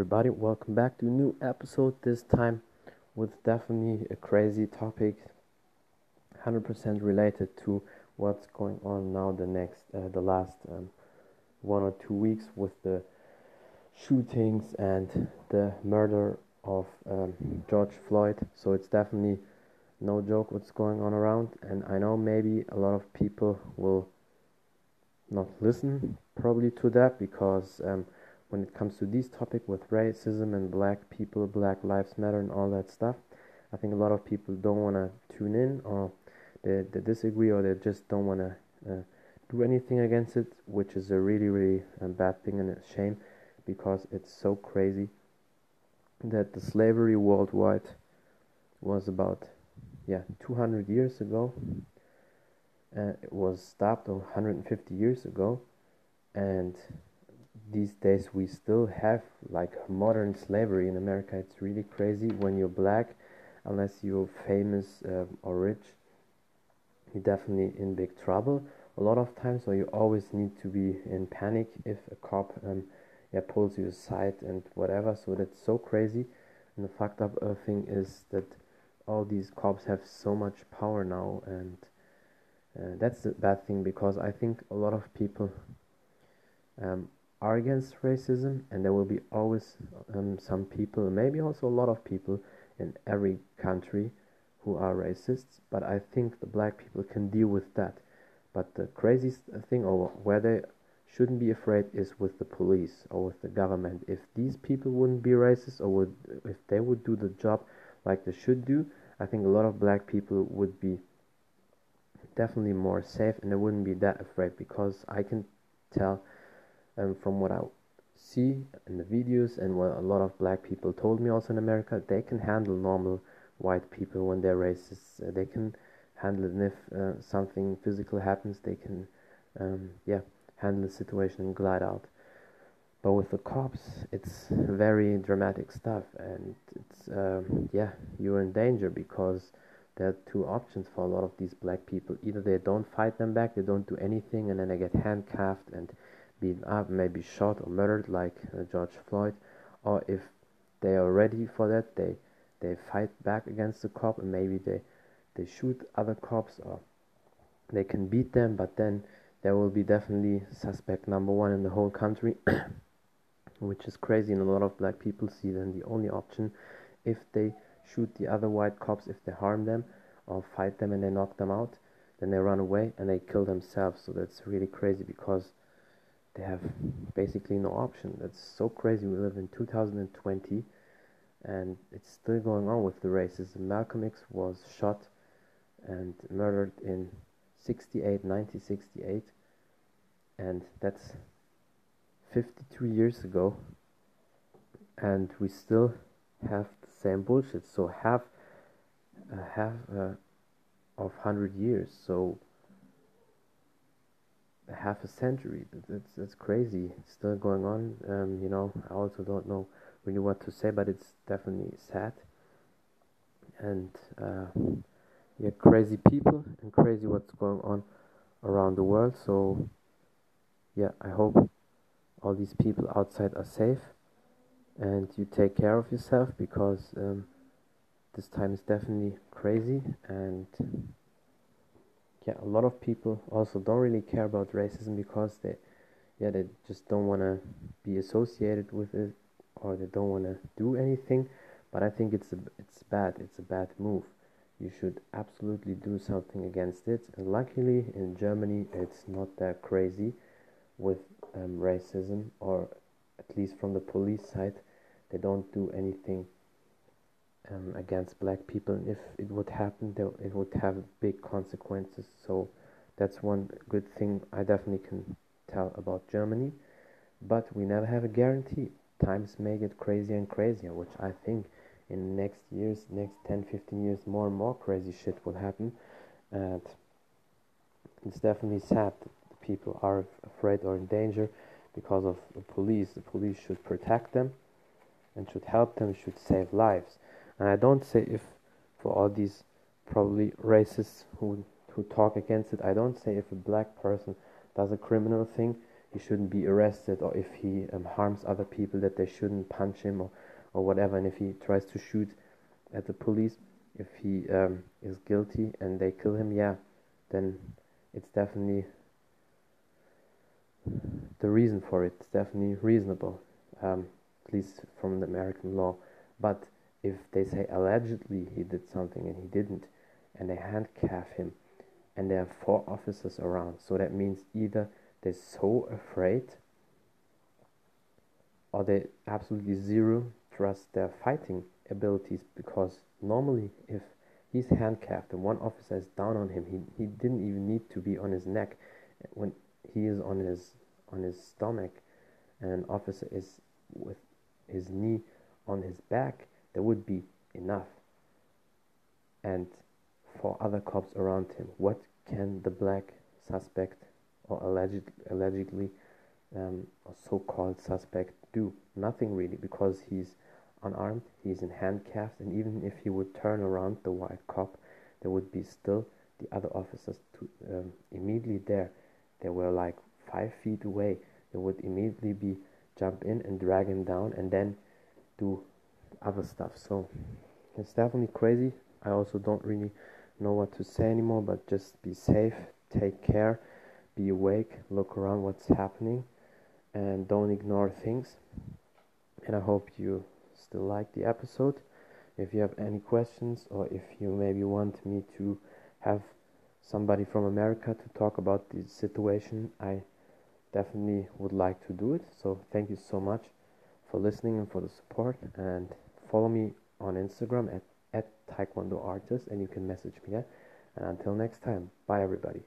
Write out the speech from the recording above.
everybody, welcome back to a new episode. This time with definitely a crazy topic, 100% related to what's going on now. The next, uh, the last um, one or two weeks with the shootings and the murder of um, George Floyd. So it's definitely no joke what's going on around. And I know maybe a lot of people will not listen probably to that because. Um, when it comes to this topic with racism and black people, Black Lives Matter, and all that stuff. I think a lot of people don't want to tune in or they, they disagree or they just don't want to uh, do anything against it, which is a really, really uh, bad thing and a shame because it's so crazy that the slavery worldwide was about yeah 200 years ago uh, it was stopped 150 years ago and these days we still have like modern slavery in America. It's really crazy when you're black, unless you're famous uh, or rich, you're definitely in big trouble a lot of times. So you always need to be in panic if a cop um, yeah, pulls you aside and whatever. So that's so crazy. And the fucked up uh, thing is that all these cops have so much power now, and uh, that's the bad thing because I think a lot of people. Um, are against racism, and there will be always um, some people, maybe also a lot of people in every country who are racists. But I think the black people can deal with that. But the craziest thing, or where they shouldn't be afraid, is with the police or with the government. If these people wouldn't be racist, or would if they would do the job like they should do, I think a lot of black people would be definitely more safe, and they wouldn't be that afraid because I can tell and from what I see in the videos and what a lot of black people told me also in America, they can handle normal white people when they're racist. Uh, they can handle it, and if uh, something physical happens, they can, um, yeah, handle the situation and glide out. But with the cops, it's very dramatic stuff, and it's uh, yeah, you're in danger because there are two options for a lot of these black people: either they don't fight them back, they don't do anything, and then they get handcuffed and beaten up, maybe shot or murdered like uh, George Floyd, or if they are ready for that, they they fight back against the cop and maybe they they shoot other cops or they can beat them, but then there will be definitely suspect number one in the whole country, which is crazy. And a lot of black people see then the only option if they shoot the other white cops, if they harm them or fight them and they knock them out, then they run away and they kill themselves. So that's really crazy because they have basically no option. That's so crazy. We live in 2020 and it's still going on with the racism. Malcolm X was shot and murdered in 68, 1968, and that's 52 years ago, and we still have the same bullshit. So half, uh, half uh, of hundred years. So half a century. That's that's crazy. It's still going on. Um, you know, I also don't know really what to say, but it's definitely sad. And uh, yeah, crazy people and crazy what's going on around the world. So yeah, I hope all these people outside are safe and you take care of yourself because um, this time is definitely crazy and yeah, a lot of people also don't really care about racism because they, yeah, they just don't want to be associated with it or they don't want to do anything. But I think it's a, it's bad. It's a bad move. You should absolutely do something against it. And luckily, in Germany, it's not that crazy with um, racism, or at least from the police side, they don't do anything um, against black people. And if it would happen, it would have big consequences. So that's one good thing I definitely can tell about Germany. But we never have a guarantee. Times may get crazier and crazier, which I think in next years, next 10, 15 years, more and more crazy shit will happen. And it's definitely sad that people are afraid or in danger because of the police. The police should protect them and should help them, should save lives. And I don't say if for all these probably racists who who talk against it, I don't say if a black person does a criminal thing, he shouldn't be arrested or if he um, harms other people that they shouldn't punch him or, or whatever and if he tries to shoot at the police if he um, is guilty and they kill him yeah then it's definitely the reason for it. it is definitely reasonable um, at least from the American law but if they say allegedly he did something and he didn't and they handcuff him and there are four officers around. So that means either they're so afraid or they absolutely zero trust their fighting abilities because normally if he's handcuffed and one officer is down on him he, he didn't even need to be on his neck when he is on his on his stomach and an officer is with his knee on his back that would be enough and for other cops around him what can the black suspect or alleged, allegedly um, or so-called suspect do? Nothing really, because he's unarmed, he's in handcuffs, and even if he would turn around the white cop, there would be still the other officers to, um, immediately there. They were like five feet away. They would immediately be jump in and drag him down, and then do other stuff. So it's definitely crazy. I also don't really know what to say anymore, but just be safe, take care be awake, look around what's happening, and don't ignore things. And I hope you still like the episode. If you have any questions, or if you maybe want me to have somebody from America to talk about the situation, I definitely would like to do it. So thank you so much for listening and for the support. And follow me on Instagram at, at Taekwondo Artist, and you can message me. Yeah? And until next time, bye everybody.